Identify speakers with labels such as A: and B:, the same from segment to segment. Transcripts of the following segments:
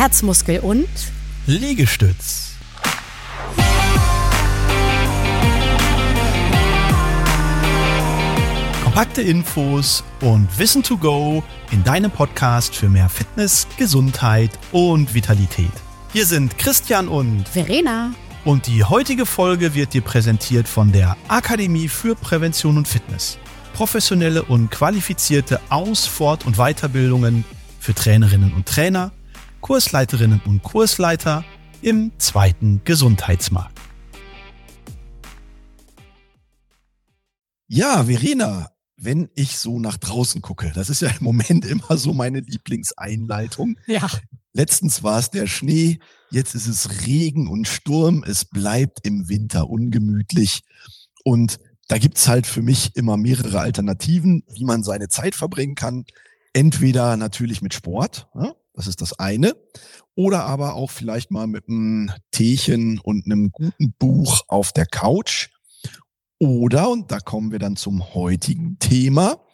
A: Herzmuskel und
B: Liegestütz. Kompakte Infos und Wissen to go in deinem Podcast für mehr Fitness, Gesundheit und Vitalität. Hier sind Christian und
A: Verena.
B: Und die heutige Folge wird dir präsentiert von der Akademie für Prävention und Fitness. Professionelle und qualifizierte Aus-, Fort- und Weiterbildungen für Trainerinnen und Trainer, Kursleiterinnen und Kursleiter im zweiten Gesundheitsmarkt.
C: Ja, Verena, wenn ich so nach draußen gucke, das ist ja im Moment immer so meine Lieblingseinleitung.
A: Ja.
C: Letztens war es der Schnee, jetzt ist es Regen und Sturm, es bleibt im Winter ungemütlich. Und da gibt's halt für mich immer mehrere Alternativen, wie man seine Zeit verbringen kann. Entweder natürlich mit Sport, ja, das ist das eine, oder aber auch vielleicht mal mit einem Teechen und einem guten Buch auf der Couch. Oder, und da kommen wir dann zum heutigen Thema,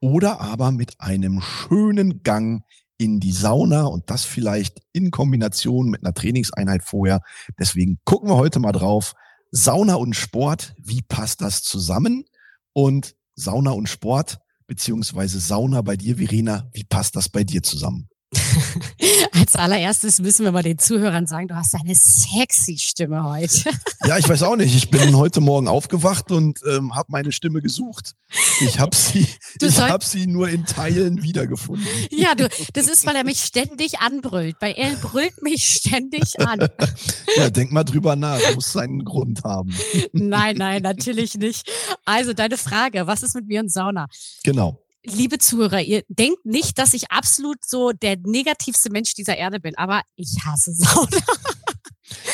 C: oder aber mit einem schönen Gang in die Sauna und das vielleicht in Kombination mit einer Trainingseinheit vorher. Deswegen gucken wir heute mal drauf. Sauna und Sport, wie passt das zusammen? Und Sauna und Sport, beziehungsweise Sauna bei dir, Verena, wie passt das bei dir zusammen?
A: Als allererstes müssen wir mal den Zuhörern sagen, du hast eine sexy Stimme heute.
C: Ja, ich weiß auch nicht. Ich bin heute Morgen aufgewacht und ähm, habe meine Stimme gesucht. Ich habe sie, du ich habe sie nur in Teilen wiedergefunden.
A: Ja, du, das ist, weil er mich ständig anbrüllt. Weil er brüllt mich ständig an.
C: Ja, denk mal drüber nach. Muss seinen Grund haben.
A: Nein, nein, natürlich nicht. Also deine Frage: Was ist mit mir und Sauna?
C: Genau
A: liebe Zuhörer, ihr denkt nicht, dass ich absolut so der negativste Mensch dieser Erde bin, aber ich hasse Sauna.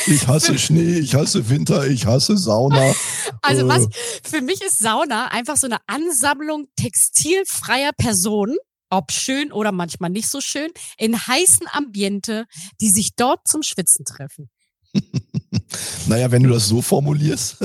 C: Ich hasse Schnee, ich hasse Winter, ich hasse Sauna.
A: Also was, äh. für mich ist Sauna einfach so eine Ansammlung textilfreier Personen, ob schön oder manchmal nicht so schön, in heißen Ambiente, die sich dort zum Schwitzen treffen.
C: naja, wenn du das so formulierst,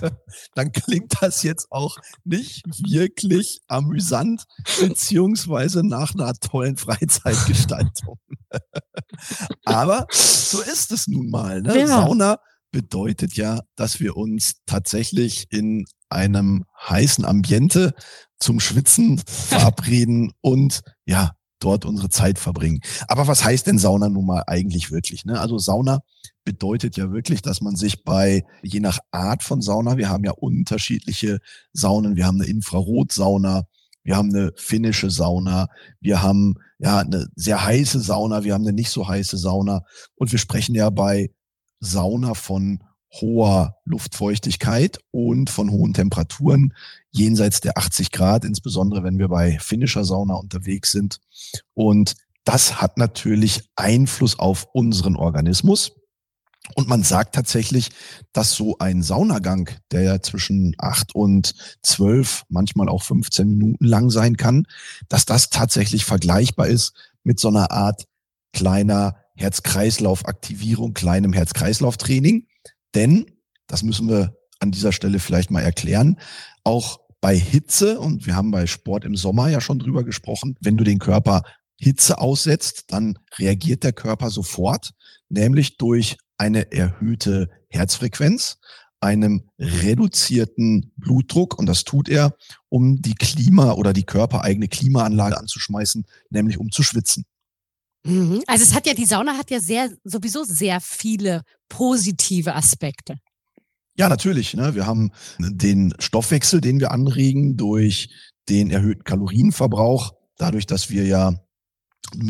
C: dann klingt das jetzt auch nicht wirklich amüsant, beziehungsweise nach einer tollen Freizeitgestaltung. Aber so ist es nun mal. Ne? Ja. Sauna bedeutet ja, dass wir uns tatsächlich in einem heißen Ambiente zum Schwitzen verabreden und ja, dort unsere Zeit verbringen. Aber was heißt denn Sauna nun mal eigentlich wirklich? Ne? Also Sauna bedeutet ja wirklich, dass man sich bei, je nach Art von Sauna, wir haben ja unterschiedliche Saunen, wir haben eine Infrarotsauna, wir haben eine finnische Sauna, wir haben ja eine sehr heiße Sauna, wir haben eine nicht so heiße Sauna und wir sprechen ja bei Sauna von hoher Luftfeuchtigkeit und von hohen Temperaturen jenseits der 80 Grad, insbesondere wenn wir bei finnischer Sauna unterwegs sind. Und das hat natürlich Einfluss auf unseren Organismus. Und man sagt tatsächlich, dass so ein Saunagang, der ja zwischen acht und zwölf, manchmal auch 15 Minuten lang sein kann, dass das tatsächlich vergleichbar ist mit so einer Art kleiner Herz-Kreislauf-Aktivierung, kleinem Herz-Kreislauf-Training. Denn, das müssen wir an dieser Stelle vielleicht mal erklären, auch bei Hitze, und wir haben bei Sport im Sommer ja schon drüber gesprochen, wenn du den Körper Hitze aussetzt, dann reagiert der Körper sofort, nämlich durch eine erhöhte Herzfrequenz, einem reduzierten Blutdruck und das tut er, um die Klima- oder die körpereigene Klimaanlage anzuschmeißen, nämlich um zu schwitzen.
A: Mhm. Also es hat ja, die Sauna hat ja sehr, sowieso sehr viele positive Aspekte.
C: Ja, natürlich. Ne? Wir haben den Stoffwechsel, den wir anregen durch den erhöhten Kalorienverbrauch, dadurch, dass wir ja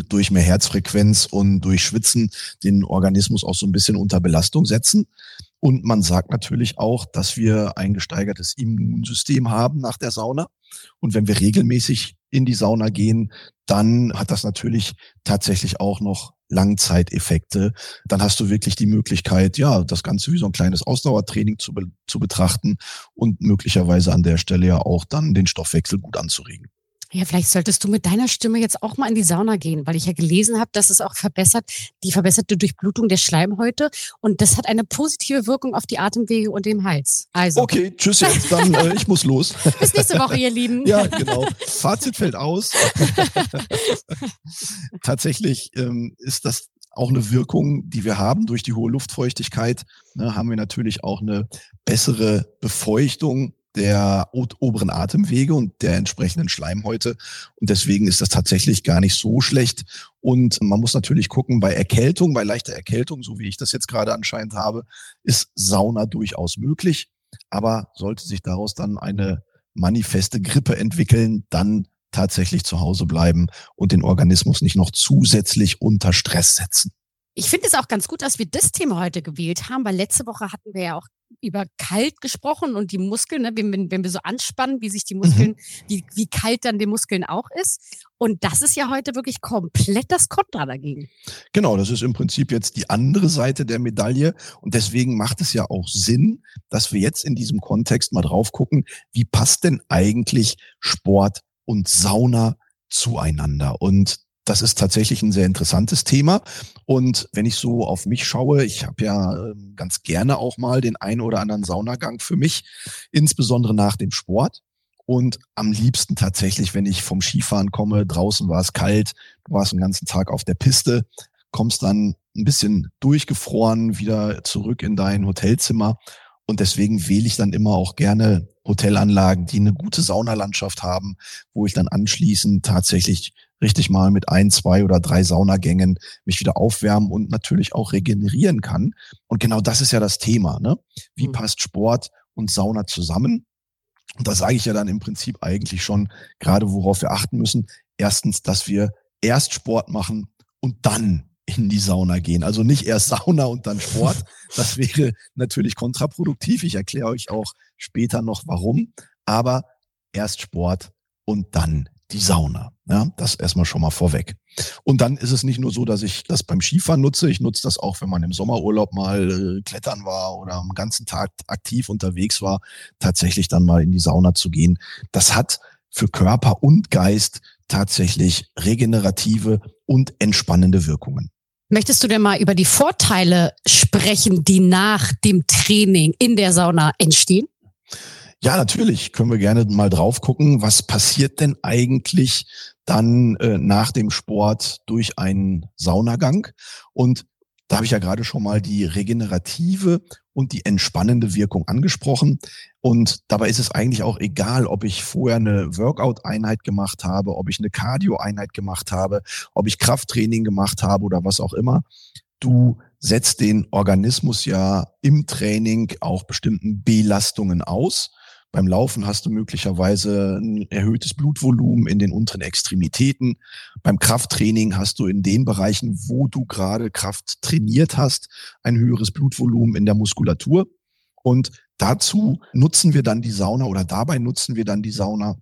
C: durch mehr Herzfrequenz und durch Schwitzen den Organismus auch so ein bisschen unter Belastung setzen. Und man sagt natürlich auch, dass wir ein gesteigertes Immunsystem haben nach der Sauna. Und wenn wir regelmäßig in die Sauna gehen, dann hat das natürlich tatsächlich auch noch Langzeiteffekte. Dann hast du wirklich die Möglichkeit, ja, das Ganze wie so ein kleines Ausdauertraining zu, be zu betrachten und möglicherweise an der Stelle ja auch dann den Stoffwechsel gut anzuregen.
A: Ja, vielleicht solltest du mit deiner Stimme jetzt auch mal in die Sauna gehen, weil ich ja gelesen habe, dass es auch verbessert, die verbesserte Durchblutung der Schleimhäute und das hat eine positive Wirkung auf die Atemwege und den Hals. Also.
C: Okay, tschüss jetzt, dann äh, ich muss los.
A: Bis nächste Woche, ihr Lieben.
C: ja, genau. Fazit fällt aus. Tatsächlich ähm, ist das auch eine Wirkung, die wir haben durch die hohe Luftfeuchtigkeit. Ne, haben wir natürlich auch eine bessere Befeuchtung der oberen Atemwege und der entsprechenden Schleimhäute. Und deswegen ist das tatsächlich gar nicht so schlecht. Und man muss natürlich gucken, bei Erkältung, bei leichter Erkältung, so wie ich das jetzt gerade anscheinend habe, ist Sauna durchaus möglich. Aber sollte sich daraus dann eine manifeste Grippe entwickeln, dann tatsächlich zu Hause bleiben und den Organismus nicht noch zusätzlich unter Stress setzen.
A: Ich finde es auch ganz gut, dass wir das Thema heute gewählt haben, weil letzte Woche hatten wir ja auch über kalt gesprochen und die Muskeln, ne, wenn, wenn wir so anspannen, wie sich die Muskeln, mhm. wie, wie kalt dann die Muskeln auch ist. Und das ist ja heute wirklich komplett das Kontra dagegen.
C: Genau, das ist im Prinzip jetzt die andere Seite der Medaille. Und deswegen macht es ja auch Sinn, dass wir jetzt in diesem Kontext mal drauf gucken, wie passt denn eigentlich Sport und Sauna zueinander? Und das ist tatsächlich ein sehr interessantes Thema. Und wenn ich so auf mich schaue, ich habe ja ähm, ganz gerne auch mal den einen oder anderen Saunagang für mich, insbesondere nach dem Sport. Und am liebsten tatsächlich, wenn ich vom Skifahren komme, draußen war es kalt, du warst den ganzen Tag auf der Piste, kommst dann ein bisschen durchgefroren wieder zurück in dein Hotelzimmer. Und deswegen wähle ich dann immer auch gerne Hotelanlagen, die eine gute Saunalandschaft haben, wo ich dann anschließend tatsächlich richtig mal mit ein, zwei oder drei Saunagängen mich wieder aufwärmen und natürlich auch regenerieren kann. Und genau das ist ja das Thema. Ne? Wie mhm. passt Sport und Sauna zusammen? Und da sage ich ja dann im Prinzip eigentlich schon, gerade worauf wir achten müssen. Erstens, dass wir erst Sport machen und dann in die Sauna gehen. Also nicht erst Sauna und dann Sport. Das wäre natürlich kontraproduktiv. Ich erkläre euch auch später noch warum. Aber erst Sport und dann die Sauna. Ja, das erstmal schon mal vorweg. Und dann ist es nicht nur so, dass ich das beim Skifahren nutze. Ich nutze das auch, wenn man im Sommerurlaub mal äh, klettern war oder am ganzen Tag aktiv unterwegs war, tatsächlich dann mal in die Sauna zu gehen. Das hat für Körper und Geist tatsächlich regenerative und entspannende Wirkungen.
A: Möchtest du denn mal über die Vorteile sprechen, die nach dem Training in der Sauna entstehen?
C: Ja, natürlich können wir gerne mal drauf gucken, was passiert denn eigentlich dann äh, nach dem Sport durch einen Saunagang. Und da habe ich ja gerade schon mal die regenerative und die entspannende Wirkung angesprochen. Und dabei ist es eigentlich auch egal, ob ich vorher eine Workout-Einheit gemacht habe, ob ich eine Cardio-Einheit gemacht habe, ob ich Krafttraining gemacht habe oder was auch immer. Du setzt den Organismus ja im Training auch bestimmten Belastungen aus. Beim Laufen hast du möglicherweise ein erhöhtes Blutvolumen in den unteren Extremitäten. Beim Krafttraining hast du in den Bereichen, wo du gerade Kraft trainiert hast, ein höheres Blutvolumen in der Muskulatur. Und dazu nutzen wir dann die Sauna oder dabei nutzen wir dann die Sauna,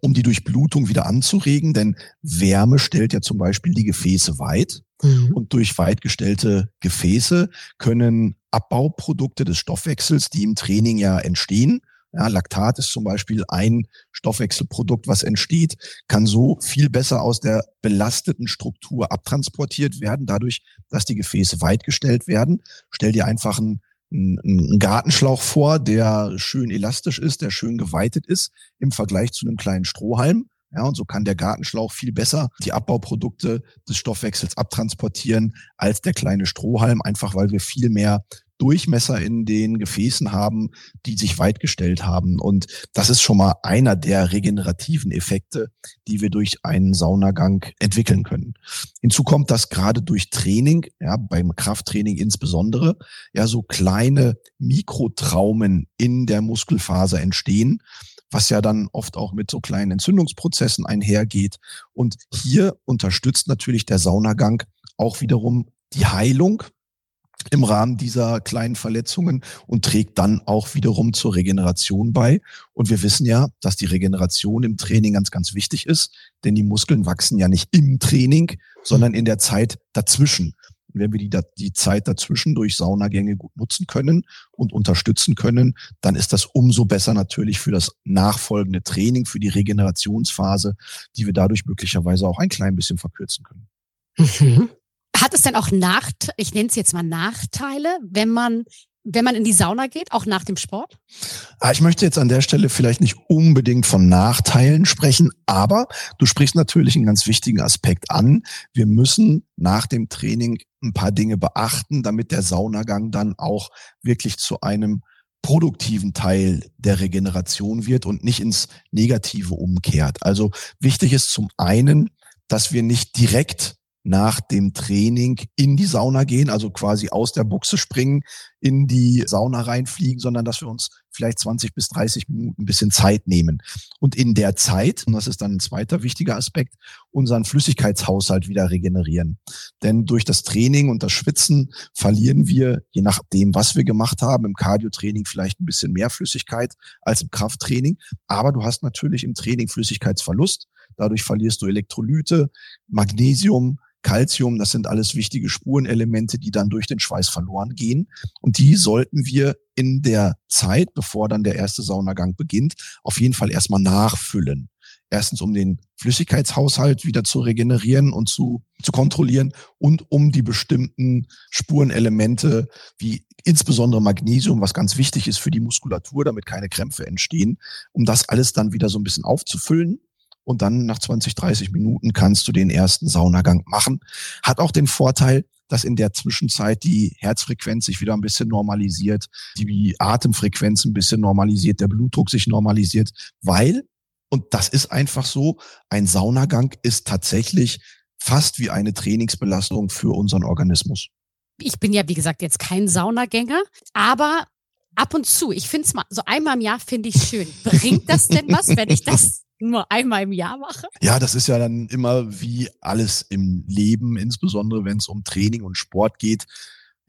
C: um die Durchblutung wieder anzuregen, denn Wärme stellt ja zum Beispiel die Gefäße weit. Mhm. Und durch weit gestellte Gefäße können Abbauprodukte des Stoffwechsels, die im Training ja entstehen, ja, Laktat ist zum Beispiel ein Stoffwechselprodukt, was entsteht, kann so viel besser aus der belasteten Struktur abtransportiert werden, dadurch, dass die Gefäße weitgestellt werden. Stell dir einfach einen, einen Gartenschlauch vor, der schön elastisch ist, der schön geweitet ist im Vergleich zu einem kleinen Strohhalm. Ja, und so kann der Gartenschlauch viel besser die Abbauprodukte des Stoffwechsels abtransportieren als der kleine Strohhalm, einfach weil wir viel mehr Durchmesser in den Gefäßen haben, die sich weitgestellt haben. Und das ist schon mal einer der regenerativen Effekte, die wir durch einen Saunagang entwickeln können. Hinzu kommt, dass gerade durch Training, ja, beim Krafttraining insbesondere, ja, so kleine Mikrotraumen in der Muskelfaser entstehen, was ja dann oft auch mit so kleinen Entzündungsprozessen einhergeht. Und hier unterstützt natürlich der Saunagang auch wiederum die Heilung im Rahmen dieser kleinen Verletzungen und trägt dann auch wiederum zur Regeneration bei. Und wir wissen ja, dass die Regeneration im Training ganz, ganz wichtig ist, denn die Muskeln wachsen ja nicht im Training, sondern in der Zeit dazwischen. Und wenn wir die, die Zeit dazwischen durch Saunagänge gut nutzen können und unterstützen können, dann ist das umso besser natürlich für das nachfolgende Training, für die Regenerationsphase, die wir dadurch möglicherweise auch ein klein bisschen verkürzen können.
A: Mhm. Hat es denn auch Nachteile, ich nenne es jetzt mal Nachteile, wenn man wenn man in die Sauna geht, auch nach dem Sport?
C: Ah, ich möchte jetzt an der Stelle vielleicht nicht unbedingt von Nachteilen sprechen, aber du sprichst natürlich einen ganz wichtigen Aspekt an. Wir müssen nach dem Training ein paar Dinge beachten, damit der Saunagang dann auch wirklich zu einem produktiven Teil der Regeneration wird und nicht ins Negative umkehrt. Also wichtig ist zum einen, dass wir nicht direkt nach dem Training in die Sauna gehen, also quasi aus der Buchse springen, in die Sauna reinfliegen, sondern dass wir uns vielleicht 20 bis 30 Minuten ein bisschen Zeit nehmen. Und in der Zeit, und das ist dann ein zweiter wichtiger Aspekt, unseren Flüssigkeitshaushalt wieder regenerieren. Denn durch das Training und das Schwitzen verlieren wir, je nachdem, was wir gemacht haben, im Cardiotraining vielleicht ein bisschen mehr Flüssigkeit als im Krafttraining. Aber du hast natürlich im Training Flüssigkeitsverlust. Dadurch verlierst du Elektrolyte, Magnesium, Calcium, das sind alles wichtige Spurenelemente, die dann durch den Schweiß verloren gehen. Und die sollten wir in der Zeit, bevor dann der erste Saunagang beginnt, auf jeden Fall erstmal nachfüllen. Erstens, um den Flüssigkeitshaushalt wieder zu regenerieren und zu, zu kontrollieren und um die bestimmten Spurenelemente wie insbesondere Magnesium, was ganz wichtig ist für die Muskulatur, damit keine Krämpfe entstehen, um das alles dann wieder so ein bisschen aufzufüllen und dann nach 20, 30 Minuten kannst du den ersten Saunagang machen. Hat auch den Vorteil, dass in der Zwischenzeit die Herzfrequenz sich wieder ein bisschen normalisiert, die Atemfrequenz ein bisschen normalisiert, der Blutdruck sich normalisiert, weil, und das ist einfach so, ein Saunagang ist tatsächlich fast wie eine Trainingsbelastung für unseren Organismus.
A: Ich bin ja, wie gesagt, jetzt kein Saunagänger, aber ab und zu, ich finde es mal, so einmal im Jahr finde ich schön. Bringt das denn was, wenn ich das nur einmal im Jahr mache?
C: Ja, das ist ja dann immer wie alles im Leben, insbesondere wenn es um Training und Sport geht.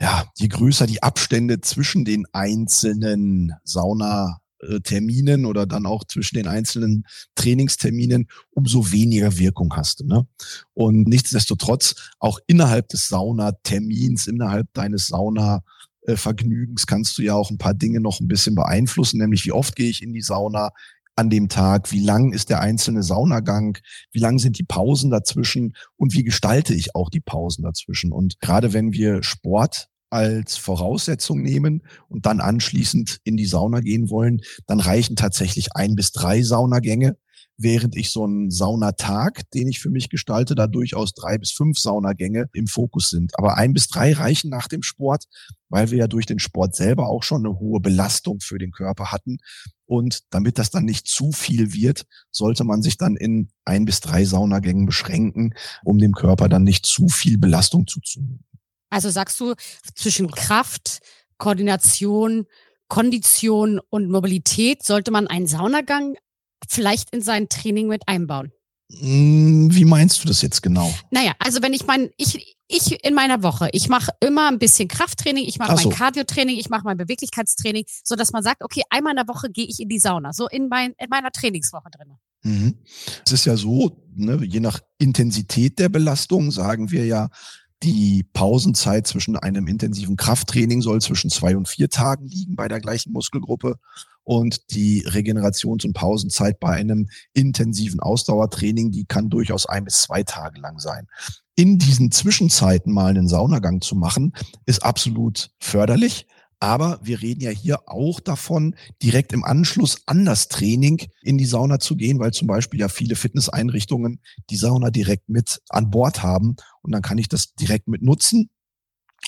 C: Ja, je größer die Abstände zwischen den einzelnen Sauna Terminen oder dann auch zwischen den einzelnen Trainingsterminen, umso weniger Wirkung hast du. Ne? Und nichtsdestotrotz, auch innerhalb des Saunatermins, innerhalb deines Sauna Vergnügens kannst du ja auch ein paar Dinge noch ein bisschen beeinflussen, nämlich wie oft gehe ich in die Sauna, an dem Tag? Wie lang ist der einzelne Saunagang? Wie lang sind die Pausen dazwischen? Und wie gestalte ich auch die Pausen dazwischen? Und gerade wenn wir Sport als Voraussetzung nehmen und dann anschließend in die Sauna gehen wollen, dann reichen tatsächlich ein bis drei Saunagänge während ich so einen Saunatag, den ich für mich gestalte, da durchaus drei bis fünf Saunagänge im Fokus sind. Aber ein bis drei reichen nach dem Sport, weil wir ja durch den Sport selber auch schon eine hohe Belastung für den Körper hatten. Und damit das dann nicht zu viel wird, sollte man sich dann in ein bis drei Saunagängen beschränken, um dem Körper dann nicht zu viel Belastung zuzumuten.
A: Also sagst du, zwischen Kraft, Koordination, Kondition und Mobilität sollte man einen Saunagang vielleicht in sein Training mit einbauen?
C: Hm, wie meinst du das jetzt genau?
A: Naja, also wenn ich mein, ich, ich in meiner Woche, ich mache immer ein bisschen Krafttraining, ich mache so. mein Cardio-Training, ich mache mein Beweglichkeitstraining, so dass man sagt, okay, einmal in der Woche gehe ich in die Sauna, so in, mein, in meiner Trainingswoche drin.
C: Mhm. Es ist ja so, ne, je nach Intensität der Belastung sagen wir ja, die Pausenzeit zwischen einem intensiven Krafttraining soll zwischen zwei und vier Tagen liegen bei der gleichen Muskelgruppe und die Regenerations- und Pausenzeit bei einem intensiven Ausdauertraining, die kann durchaus ein bis zwei Tage lang sein. In diesen Zwischenzeiten mal einen Saunagang zu machen, ist absolut förderlich. Aber wir reden ja hier auch davon, direkt im Anschluss an das Training in die Sauna zu gehen, weil zum Beispiel ja viele Fitnesseinrichtungen die Sauna direkt mit an Bord haben. Und dann kann ich das direkt mit nutzen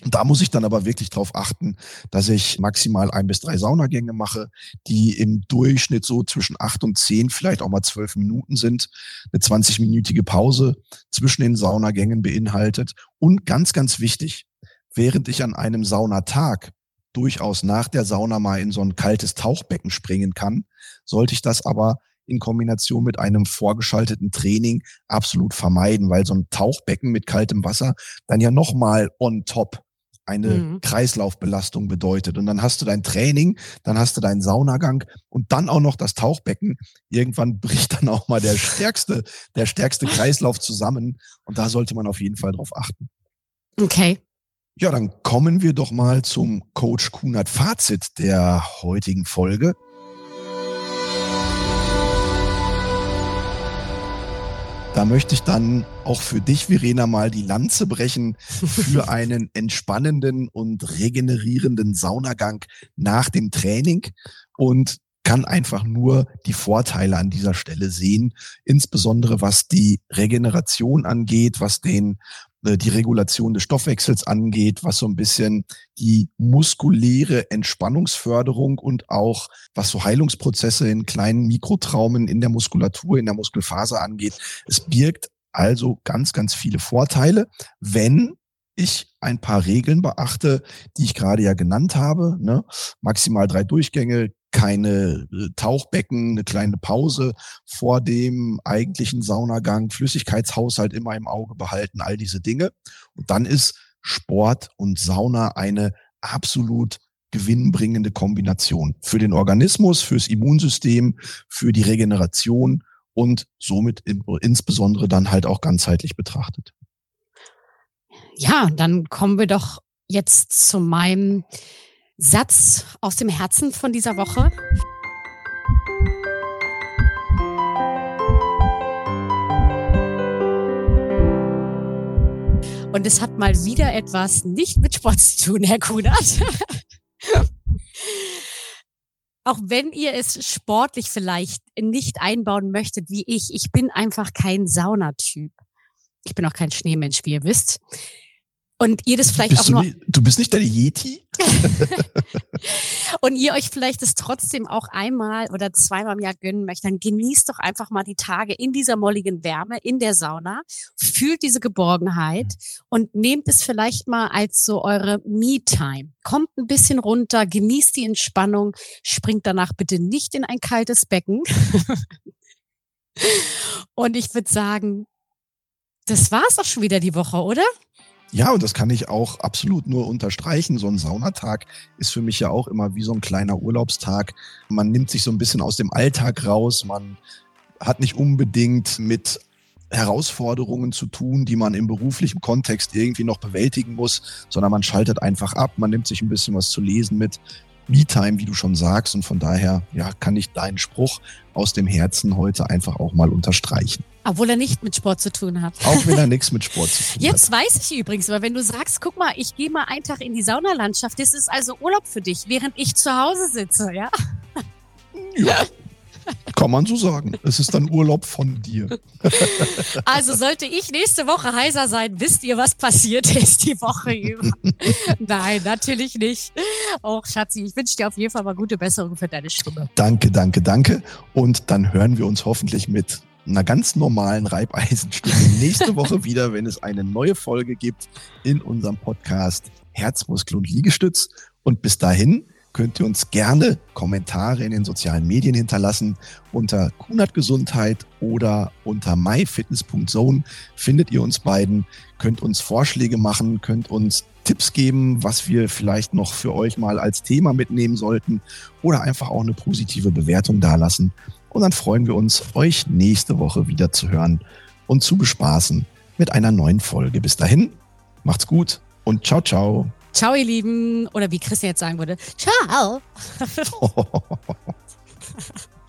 C: da muss ich dann aber wirklich darauf achten, dass ich maximal ein bis drei Saunagänge mache, die im Durchschnitt so zwischen acht und zehn, vielleicht auch mal zwölf Minuten sind, eine 20-minütige Pause zwischen den Saunagängen beinhaltet. Und ganz, ganz wichtig, während ich an einem Saunatag durchaus nach der Sauna mal in so ein kaltes Tauchbecken springen kann, sollte ich das aber in Kombination mit einem vorgeschalteten Training absolut vermeiden, weil so ein Tauchbecken mit kaltem Wasser dann ja nochmal on top eine mhm. Kreislaufbelastung bedeutet. Und dann hast du dein Training, dann hast du deinen Saunagang und dann auch noch das Tauchbecken. Irgendwann bricht dann auch mal der stärkste, der stärkste Kreislauf zusammen. Und da sollte man auf jeden Fall drauf achten.
A: Okay.
C: Ja, dann kommen wir doch mal zum Coach Kunert Fazit der heutigen Folge. Da möchte ich dann auch für dich, Verena, mal die Lanze brechen für einen entspannenden und regenerierenden Saunagang nach dem Training und kann einfach nur die Vorteile an dieser Stelle sehen, insbesondere was die Regeneration angeht, was den die Regulation des Stoffwechsels angeht, was so ein bisschen die muskuläre Entspannungsförderung und auch was so Heilungsprozesse in kleinen Mikrotraumen in der Muskulatur, in der Muskelfaser angeht. Es birgt also ganz, ganz viele Vorteile, wenn ich ein paar Regeln beachte, die ich gerade ja genannt habe. Ne? Maximal drei Durchgänge, keine äh, Tauchbecken, eine kleine Pause vor dem eigentlichen Saunagang, Flüssigkeitshaushalt immer im Auge behalten, all diese Dinge. Und dann ist Sport und Sauna eine absolut gewinnbringende Kombination für den Organismus, fürs Immunsystem, für die Regeneration und somit insbesondere dann halt auch ganzheitlich betrachtet.
A: Ja, dann kommen wir doch jetzt zu meinem Satz aus dem Herzen von dieser Woche. Und es hat mal wieder etwas nicht mit Sport zu tun, Herr Kunert. Auch wenn ihr es sportlich vielleicht nicht einbauen möchtet wie ich, ich bin einfach kein Saunatyp. Ich bin auch kein Schneemensch, wie ihr wisst. Und ihr das vielleicht
C: bist
A: auch
C: du
A: nur.
C: Nicht, du bist nicht der Yeti?
A: und ihr euch vielleicht das trotzdem auch einmal oder zweimal im Jahr gönnen möchtet, dann genießt doch einfach mal die Tage in dieser molligen Wärme, in der Sauna, fühlt diese Geborgenheit und nehmt es vielleicht mal als so eure Me-Time. Kommt ein bisschen runter, genießt die Entspannung, springt danach bitte nicht in ein kaltes Becken. und ich würde sagen, das war's auch schon wieder die Woche, oder?
C: Ja, und das kann ich auch absolut nur unterstreichen. So ein Saunatag ist für mich ja auch immer wie so ein kleiner Urlaubstag. Man nimmt sich so ein bisschen aus dem Alltag raus. Man hat nicht unbedingt mit Herausforderungen zu tun, die man im beruflichen Kontext irgendwie noch bewältigen muss, sondern man schaltet einfach ab, man nimmt sich ein bisschen was zu lesen mit, Me-Time, wie du schon sagst. Und von daher, ja, kann ich deinen Spruch aus dem Herzen heute einfach auch mal unterstreichen.
A: Obwohl er nicht mit Sport zu tun hat.
C: Auch wenn er nichts mit Sport zu tun
A: Jetzt hat. Jetzt weiß ich übrigens, weil wenn du sagst, guck mal, ich gehe mal einen Tag in die Saunalandschaft, das ist also Urlaub für dich, während ich zu Hause sitze, ja?
C: Ja. Kann man so sagen. Es ist dann Urlaub von dir.
A: Also sollte ich nächste Woche heiser sein, wisst ihr, was passiert ist die Woche über? Nein, natürlich nicht. Och, Schatzi, ich wünsche dir auf jeden Fall mal gute Besserung für deine Stimme.
C: Danke, danke, danke. Und dann hören wir uns hoffentlich mit einer ganz normalen Reibeisenstimme nächste Woche wieder, wenn es eine neue Folge gibt in unserem Podcast Herzmuskel und Liegestütz. Und bis dahin könnt ihr uns gerne Kommentare in den sozialen Medien hinterlassen. Unter Kunert Gesundheit oder unter myfitness.zone findet ihr uns beiden, könnt uns Vorschläge machen, könnt uns Tipps geben, was wir vielleicht noch für euch mal als Thema mitnehmen sollten oder einfach auch eine positive Bewertung dalassen. Und dann freuen wir uns, euch nächste Woche wieder zu hören und zu bespaßen mit einer neuen Folge. Bis dahin, macht's gut und ciao, ciao.
A: Ciao, ihr Lieben. Oder wie Christian jetzt sagen würde, ciao.